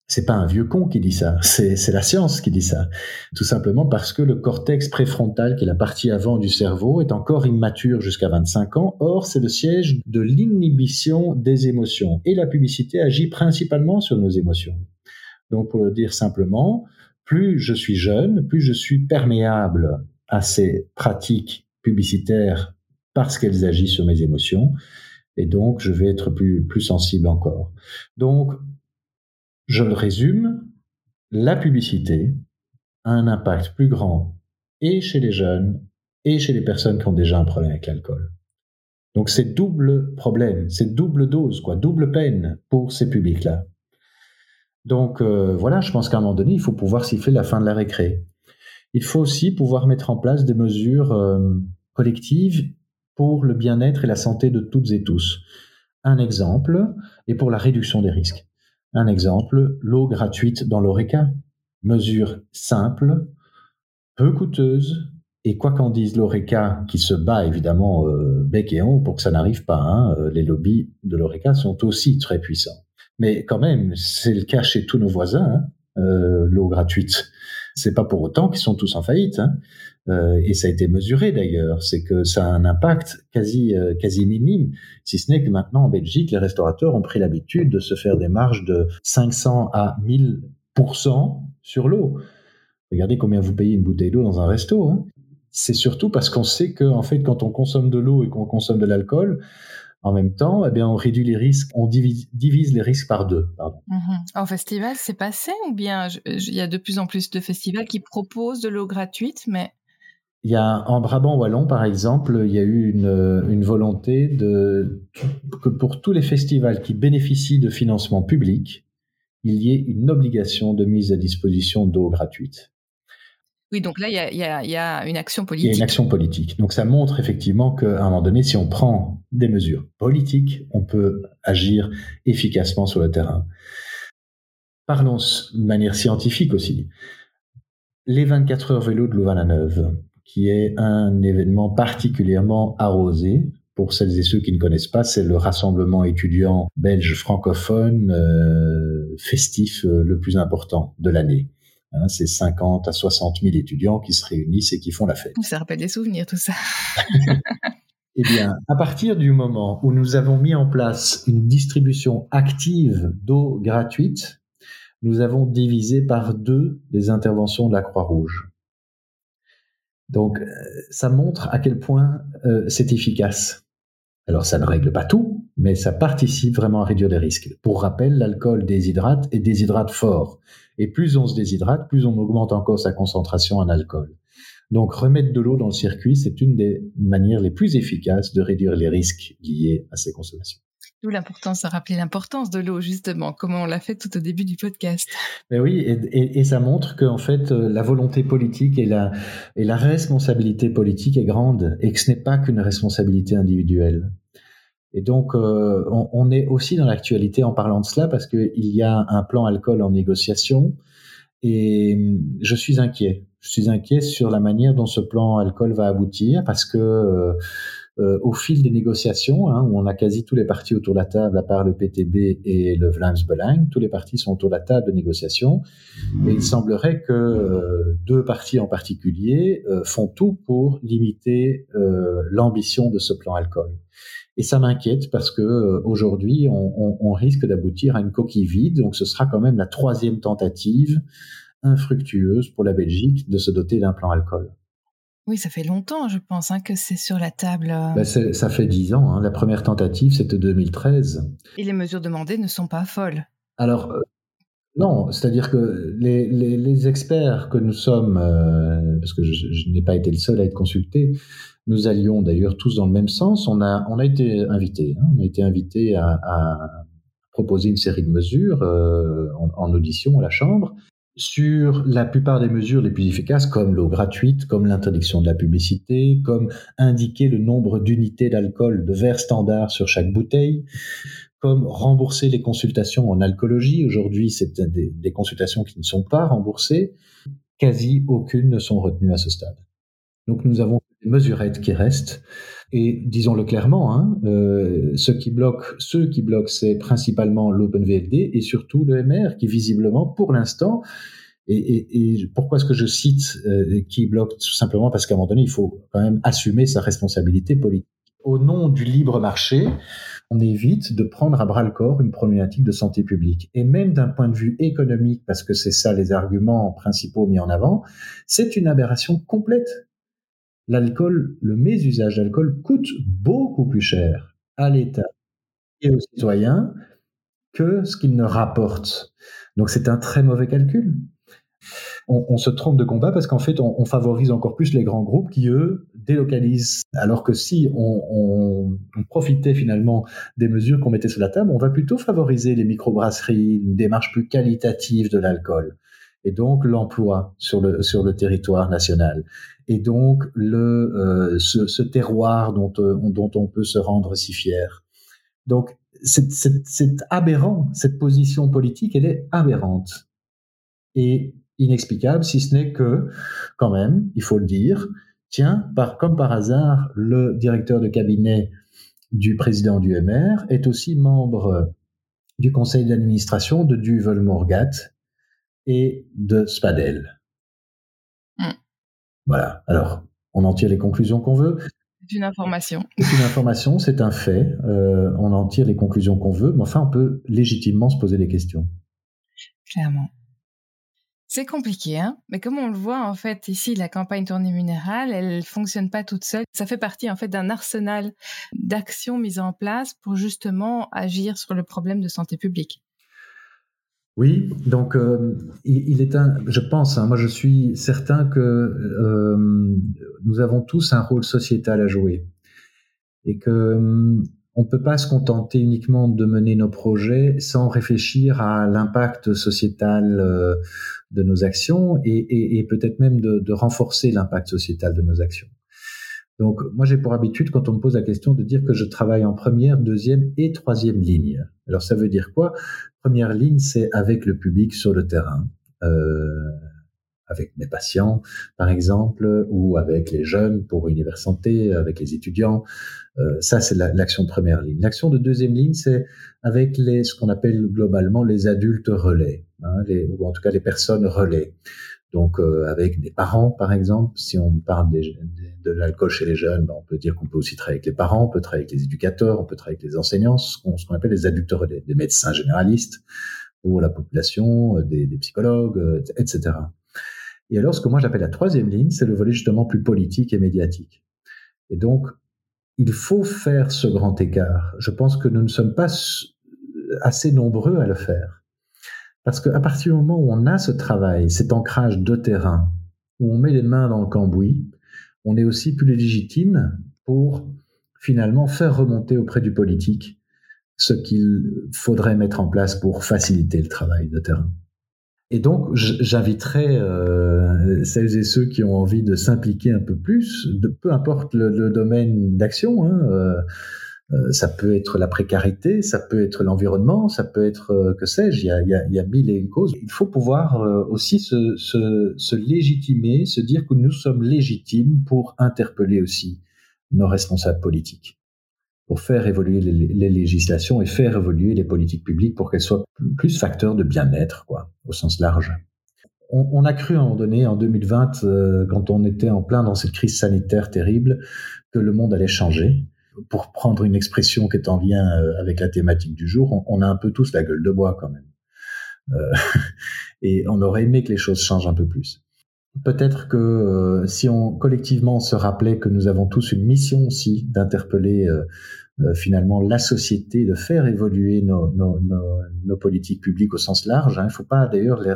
c'est pas un vieux con qui dit ça, c'est la science qui dit ça. Tout simplement parce que le cortex préfrontal, qui est la partie avant du cerveau, est encore immature jusqu'à 25 ans. Or, c'est le siège de l'inhibition des émotions. Et la publicité agit principalement sur nos émotions. Donc, pour le dire simplement, plus je suis jeune, plus je suis perméable à ces pratiques publicitaires parce qu'elles agissent sur mes émotions. Et donc, je vais être plus, plus sensible encore. Donc, je le résume, la publicité a un impact plus grand et chez les jeunes et chez les personnes qui ont déjà un problème avec l'alcool. Donc c'est double problème, c'est double dose, quoi, double peine pour ces publics-là. Donc euh, voilà, je pense qu'à un moment donné, il faut pouvoir siffler la fin de la récré. Il faut aussi pouvoir mettre en place des mesures euh, collectives pour le bien-être et la santé de toutes et tous. Un exemple, et pour la réduction des risques. Un exemple, l'eau gratuite dans l'ORECA. Mesure simple, peu coûteuse, et quoi qu'en dise l'ORECA, qui se bat évidemment euh, bec et ongle pour que ça n'arrive pas, hein, euh, les lobbies de l'ORECA sont aussi très puissants. Mais quand même, c'est le cas chez tous nos voisins, hein, euh, l'eau gratuite. C'est pas pour autant qu'ils sont tous en faillite. Hein. Euh, et ça a été mesuré d'ailleurs, c'est que ça a un impact quasi euh, quasi minime, si ce n'est que maintenant en Belgique, les restaurateurs ont pris l'habitude de se faire des marges de 500 à 1000% sur l'eau. Regardez combien vous payez une bouteille d'eau dans un resto. Hein. C'est surtout parce qu'on sait que en fait, quand on consomme de l'eau et qu'on consomme de l'alcool, en même temps, eh bien, on réduit les risques, on divise, les risques par deux. Pardon. Mhm. En festival, c'est passé ou bien il y a de plus en plus de festivals qui proposent de l'eau gratuite, mais il y a en Brabant wallon, par exemple, il y a eu une, volonté de que pour tous les festivals qui bénéficient de financement public, il y ait une obligation de mise à disposition d'eau gratuite. Oui, donc là, il y, a, une action politique. Il y a une action politique. Donc ça montre effectivement qu'à un moment donné, si on prend des mesures politiques, on peut agir efficacement sur le terrain. Parlons de manière scientifique aussi. Les 24 heures vélo de Louvain-la-Neuve, qui est un événement particulièrement arrosé. Pour celles et ceux qui ne connaissent pas, c'est le rassemblement étudiant belge francophone euh, festif euh, le plus important de l'année. Hein, c'est 50 à 60 000 étudiants qui se réunissent et qui font la fête. Ça rappelle des souvenirs, tout ça. eh bien, à partir du moment où nous avons mis en place une distribution active d'eau gratuite, nous avons divisé par deux les interventions de la Croix-Rouge. Donc, euh, ça montre à quel point euh, c'est efficace. Alors, ça ne règle pas tout, mais ça participe vraiment à réduire les risques. Pour rappel, l'alcool déshydrate et déshydrate fort. Et plus on se déshydrate, plus on augmente encore sa concentration en alcool. Donc, remettre de l'eau dans le circuit, c'est une des manières les plus efficaces de réduire les risques liés à ces consommations. D'où l'importance de rappeler l'importance de l'eau, justement, comme on l'a fait tout au début du podcast. Mais oui, et, ça montre qu'en fait, euh, la volonté politique et la, et la responsabilité politique est grande et que ce n'est pas qu'une responsabilité individuelle. Et donc, euh, on, est aussi dans l'actualité en parlant de cela parce qu'il y a un plan alcool en négociation et hum, je suis inquiet. Je suis inquiet sur la manière dont ce plan alcool va aboutir parce que euh, euh, au fil des négociations, hein, où on a quasi tous les partis autour de la table, à part le PTB et le Vlaams Belang, tous les partis sont autour de la table de négociation. Et il semblerait que euh, deux partis en particulier euh, font tout pour limiter l'ambition de ce plan alcool. Et ça m'inquiète parce que aujourd'hui, on, on, on risque d'aboutir à une coquille vide. Donc, ce sera quand même la troisième tentative infructueuse pour la Belgique de se doter d'un plan alcool. Oui, ça fait longtemps, je pense, hein, que c'est sur la table. Euh. Ben, ça fait dix ans. Hein. La première tentative, c'était 2013. Et les mesures demandées ne sont pas folles. Alors, euh, non, c'est-à-dire que les, experts que nous sommes, euh, parce que je, n'ai pas été le seul à être consulté, nous allions d'ailleurs tous dans le même sens. On a, été invités. Hein, à, proposer une série de mesures euh, en, en, audition à la Chambre sur la plupart des mesures les plus efficaces, comme l'eau gratuite, comme l'interdiction de la publicité, comme indiquer le nombre d'unités d'alcool de verre standard sur chaque bouteille, comme rembourser les consultations en alcoolologie. Aujourd'hui, c'est des, consultations qui ne sont pas remboursées. Quasi aucune ne sont retenues à ce stade. Donc nous avons des mesurettes qui restent. Et disons-le clairement, hein, euh, ce qui bloque, ceux qui bloquent, c'est principalement l'OpenVLD et surtout le MR, qui visiblement, pour l'instant, et, pourquoi est-ce que je cite euh, qui bloque? Tout simplement parce qu'à un moment donné, il faut quand même assumer sa responsabilité politique. Au nom du libre marché, on évite de prendre à bras le corps une problématique de santé publique. Et même d'un point de vue économique, parce que c'est ça les arguments principaux mis en avant, c'est une aberration complète l'alcool, le mésusage d'alcool coûte beaucoup plus cher à l'État et aux citoyens que ce qu'il ne rapporte. Donc c'est un très mauvais calcul. On, se trompe de combat parce qu'en fait, on, favorise encore plus les grands groupes qui, eux, délocalisent. Alors que si on, on profitait finalement des mesures qu'on mettait sur la table, on va plutôt favoriser les microbrasseries, une démarche plus qualitative de l'alcool et donc l'emploi sur le, sur le territoire national et donc le, euh, ce, ce, terroir dont, euh, dont on peut se rendre si fier. Donc c'est aberrant, cette position politique, elle est aberrante et inexplicable, si ce n'est que, quand même, il faut le dire, tiens, par, comme par hasard, le directeur de cabinet du président du MR est aussi membre du conseil d'administration de Duvel Morgat et de Spadel. Voilà. Alors, on en tire les conclusions qu'on veut. C'est une information. C'est une information, c'est un fait. Euh, on en tire les conclusions qu'on veut, mais enfin, on peut légitimement se poser des questions. Clairement. C'est compliqué, hein mais comme on le voit, en fait, ici, la campagne tournée minérale, elle fonctionne pas toute seule. Ça fait partie, en fait, d'un arsenal d'actions mises en place pour justement agir sur le problème de santé publique. Oui, donc euh, il, est un, je pense, hein, moi je suis certain que euh, nous avons tous un rôle sociétal à jouer et que on peut pas se contenter uniquement de mener nos projets sans réfléchir à l'impact sociétal euh, de nos actions et, peut-être même de, de renforcer l'impact sociétal de nos actions. Donc moi j'ai pour habitude quand on me pose la question de dire que je travaille en première, deuxième et troisième ligne. Alors ça veut dire quoi? Première ligne, c'est avec le public sur le terrain, euh, avec mes patients par exemple, ou avec les jeunes pour Univers Santé, avec les étudiants. Euh, ça, c'est l'action la, de première ligne. L'action de deuxième ligne, c'est avec les ce qu'on appelle globalement les adultes relais, hein, les, ou en tout cas les personnes relais. Donc euh, avec des parents, par exemple, si on parle de l'alcool chez les jeunes, ben, on peut dire qu'on peut aussi travailler avec les parents, on peut travailler avec les éducateurs, on peut travailler avec les enseignants, ce qu'on qu appelle les adultes relais, des médecins généralistes pour la population, euh, des, des psychologues, euh, etc. Et alors, ce que moi j'appelle la troisième ligne, c'est le volet justement plus politique et médiatique. Et donc, il faut faire ce grand écart. Je pense que nous ne sommes pas assez nombreux à le faire. Parce qu'à partir du moment où on a ce travail, cet ancrage de terrain, où on met les mains dans le cambouis, on est aussi plus légitime pour finalement faire remonter auprès du politique ce qu'il faudrait mettre en place pour faciliter le travail de terrain. Et donc, j'inviterai euh, celles et ceux qui ont envie de s'impliquer un peu plus, de peu importe le, domaine d'action. Hein, euh, euh, ça peut être la précarité, ça peut être l'environnement, ça peut être euh, que sais-je. Il y a, y a mille et une causes. Il faut pouvoir euh, aussi se, se, se, légitimer, se dire que nous sommes légitimes pour interpeller aussi nos responsables politiques pour faire évoluer les, législations et faire évoluer les politiques publiques pour qu'elles soient plus facteurs de bien-être, quoi, au sens large. On, a cru à un moment donné, en 2020, euh, quand on était en plein dans cette crise sanitaire terrible, que le monde allait changer. Pour prendre une expression qui est en lien euh, avec la thématique du jour, on, a un peu tous la gueule de bois quand même. Euh, et on aurait aimé que les choses changent un peu plus. Peut-être que euh, si on collectivement se rappelait que nous avons tous une mission aussi d'interpeller euh, euh, finalement la société, de faire évoluer nos, nos, nos, politiques publiques au sens large. Hein. Il ne faut pas d'ailleurs les,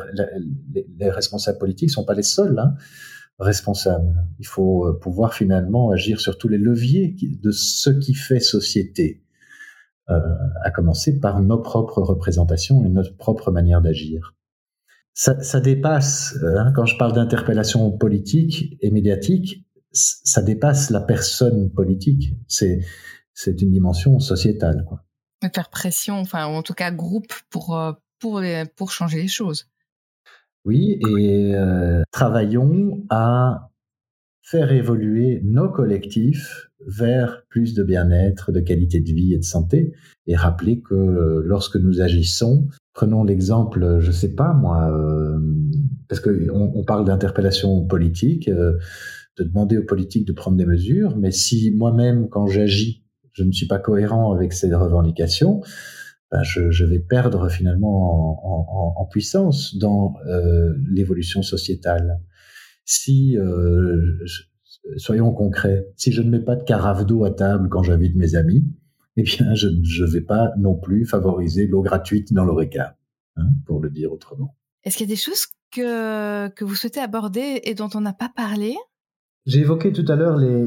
les, les, responsables politiques sont pas les seuls hein, responsables. Il faut pouvoir finalement agir sur tous les leviers de ce qui fait société, euh, à commencer par nos propres représentations et notre propre manière d'agir ça, ça dépasse, hein, quand je parle d'interpellation politique et médiatique, ça dépasse la personne politique. C'est c'est une dimension sociétale. Quoi. Faire pression, enfin, ou en tout cas groupe pour euh, pour changer les choses. Oui, et euh, travaillons à faire évoluer nos collectifs vers plus de bien-être, de qualité de vie et de santé, et rappeler que euh, lorsque nous agissons, Prenons l'exemple, je sais pas moi, euh, parce que on, parle d'interpellation politique, euh, de demander aux politiques de prendre des mesures, mais si moi-même, quand j'agis, je ne suis pas cohérent avec ces revendications, ben je, vais perdre finalement en, puissance dans euh, l'évolution sociétale. Si, euh, soyons concrets, si je ne mets pas de carafe d'eau à table quand j'invite mes amis, eh bien, je ne vais pas non plus favoriser l'eau gratuite dans l'oreca, hein, pour le dire autrement. Est-ce qu'il y a des choses que, que vous souhaitez aborder et dont on n'a pas parlé? J'ai évoqué tout à l'heure les,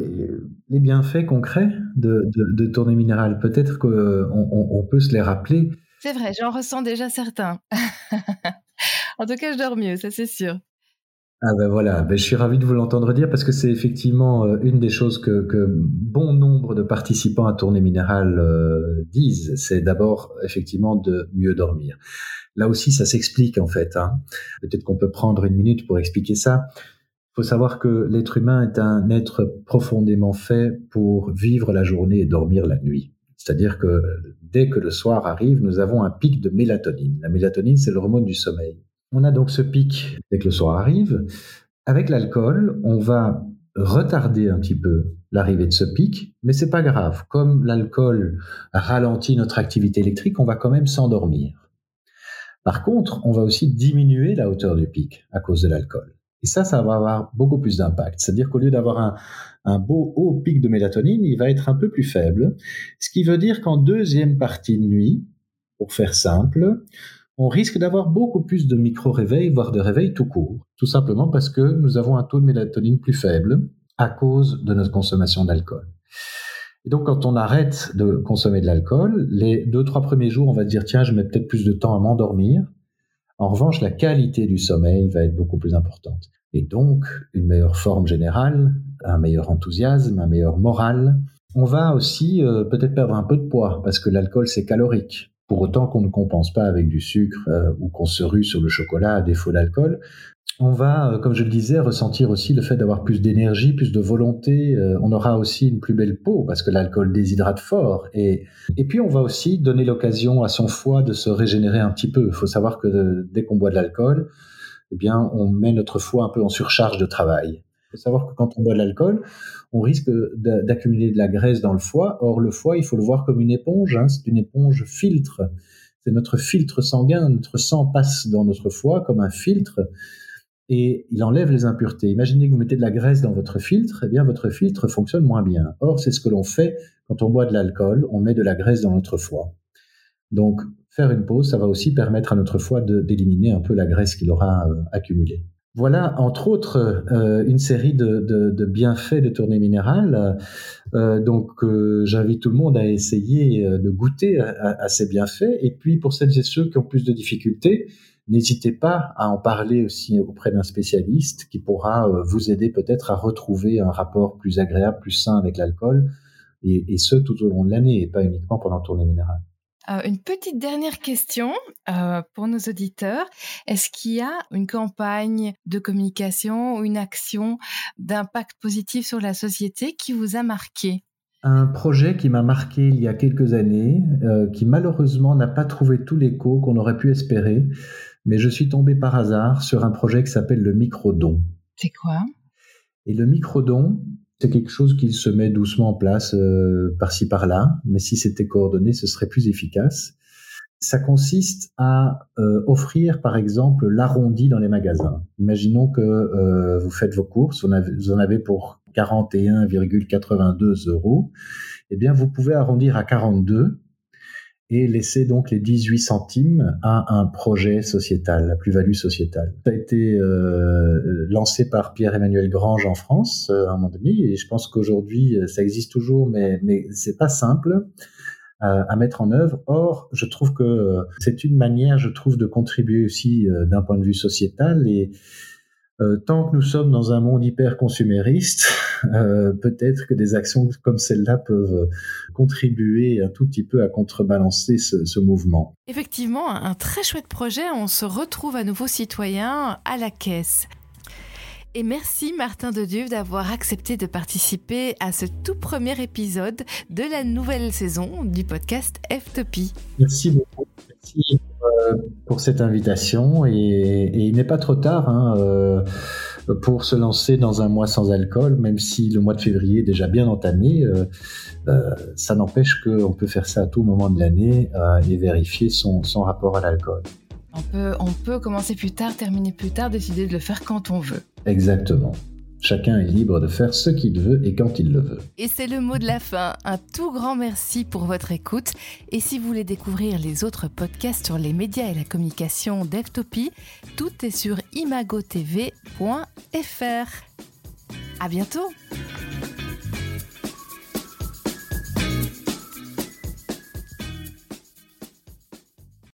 les, bienfaits concrets de, de, de tournée minérale. Peut-être qu'on on, on peut se les rappeler. C'est vrai, j'en ressens déjà certains. en tout cas, je dors mieux, ça c'est sûr. Ah ben voilà, ben je suis ravi de vous l'entendre dire parce que c'est effectivement euh, une des choses que, que, bon nombre de participants à Tournée Minérale euh, disent. C'est d'abord effectivement de mieux dormir. Là aussi, ça s'explique en fait. Hein. Peut-être qu'on peut prendre une minute pour expliquer ça. Il faut savoir que l'être humain est un être profondément fait pour vivre la journée et dormir la nuit. C'est-à-dire que dès que le soir arrive, nous avons un pic de mélatonine. La mélatonine, c'est l'hormone du sommeil. On a donc ce pic dès que le soir arrive. Avec l'alcool, on va retarder un petit peu l'arrivée de ce pic, mais c'est pas grave. Comme l'alcool ralentit notre activité électrique, on va quand même s'endormir. Par contre, on va aussi diminuer la hauteur du pic à cause de l'alcool. Et ça, ça va avoir beaucoup plus d'impact. C'est-à-dire qu'au lieu d'avoir un, un, beau haut pic de mélatonine, il va être un peu plus faible. Ce qui veut dire qu'en deuxième partie de nuit, pour faire simple, on risque d'avoir beaucoup plus de micro-réveils, voire de réveils tout court, tout simplement parce que nous avons un taux de mélatonine plus faible à cause de notre consommation d'alcool. Et donc, quand on arrête de consommer de l'alcool, les deux, trois premiers jours, on va dire, tiens, je mets peut-être plus de temps à m'endormir. En revanche, la qualité du sommeil va être beaucoup plus importante. Et donc, une meilleure forme générale, un meilleur enthousiasme, un meilleur moral. On va aussi euh, peut-être perdre un peu de poids parce que l'alcool, c'est calorique pour autant qu'on ne compense pas avec du sucre euh, ou qu'on se rue sur le chocolat à défaut d'alcool. On va, euh, comme je le disais, ressentir aussi le fait d'avoir plus d'énergie, plus de volonté. Euh, on aura aussi une plus belle peau parce que l'alcool déshydrate fort. Et, et puis on va aussi donner l'occasion à son foie de se régénérer un petit peu. Il faut savoir que dès qu'on boit de l'alcool, eh bien, on met notre foie un peu en surcharge de travail. Faut savoir que quand on boit de l'alcool, on risque d'accumuler de la graisse dans le foie. Or, le foie, il faut le voir comme une éponge. Hein. c'est une éponge filtre. C'est notre filtre sanguin. Notre sang passe dans notre foie comme un filtre et il enlève les impuretés. Imaginez que vous mettez de la graisse dans votre filtre, eh bien votre filtre fonctionne moins bien. Or, c'est ce que l'on fait quand on boit de l'alcool, on met de la graisse dans notre foie. Donc, faire une pause, ça va aussi permettre à notre foie d'éliminer un peu la graisse qu'il aura euh, accumulée. Voilà, entre autres, euh, une série de, de, de, bienfaits de tournée minérale. Euh, donc, euh, j'invite tout le monde à essayer de goûter à, ces bienfaits. Et puis, pour celles et ceux qui ont plus de difficultés, n'hésitez pas à en parler aussi auprès d'un spécialiste qui pourra vous aider peut-être à retrouver un rapport plus agréable, plus sain avec l'alcool, et, et, ce tout au long de l'année, et pas uniquement pendant tournée minérale. Euh, une petite dernière question euh, pour nos auditeurs. Est-ce qu'il y a une campagne de communication ou une action d'impact positif sur la société qui vous a marqué? Un projet qui m'a marqué il y a quelques années, euh, qui malheureusement n'a pas trouvé tout l'écho qu'on aurait pu espérer, mais je suis tombé par hasard sur un projet qui s'appelle le microdon. C'est quoi? Et le microdon, c'est quelque chose qui se met doucement en place euh, par-ci par-là, mais si c'était coordonné, ce serait plus efficace. Ça consiste à euh, offrir, par exemple, l'arrondi dans les magasins. Imaginons que euh, vous faites vos courses, vous, en avez pour 41,82 euros. Eh bien, vous pouvez arrondir à 42 et laisser donc les 18 centimes à un projet sociétal, la plus-value sociétale. Ça a été euh, lancé par Pierre-Emmanuel Grange en France euh, à un moment donné, et je pense qu'aujourd'hui ça existe toujours, mais mais c'est pas simple à, à, mettre en œuvre. Or, je trouve que c'est une manière, je trouve, de contribuer aussi euh, d'un point de vue sociétal et euh, tant que nous sommes dans un monde hyper consumériste, euh, peut-être que des actions comme celle-là peuvent contribuer un tout petit peu à contrebalancer ce, ce, mouvement. Effectivement, un très chouette projet. On se retrouve à nouveau citoyens à la caisse. Et merci Martin de Dieu d'avoir accepté de participer à ce tout premier épisode de la nouvelle saison du podcast F-Topie. Merci beaucoup. Merci euh, pour cette invitation et, et il n'est pas trop tard hein, euh, pour se lancer dans un mois sans alcool, même si le mois de février est déjà bien entamé. Euh, euh ça n'empêche qu'on peut faire ça à tout moment de l'année euh, et vérifier son, son rapport à l'alcool. On peut, on peut commencer plus tard, terminer plus tard, décider de le faire quand on veut. Exactement. Chacun est libre de faire ce qu'il veut et quand il le veut. Et c'est le mot de la fin. Un tout grand merci pour votre écoute. Et si vous voulez découvrir les autres podcasts sur les médias et la communication d'Eftopie, tout est sur imagotv.fr. À bientôt!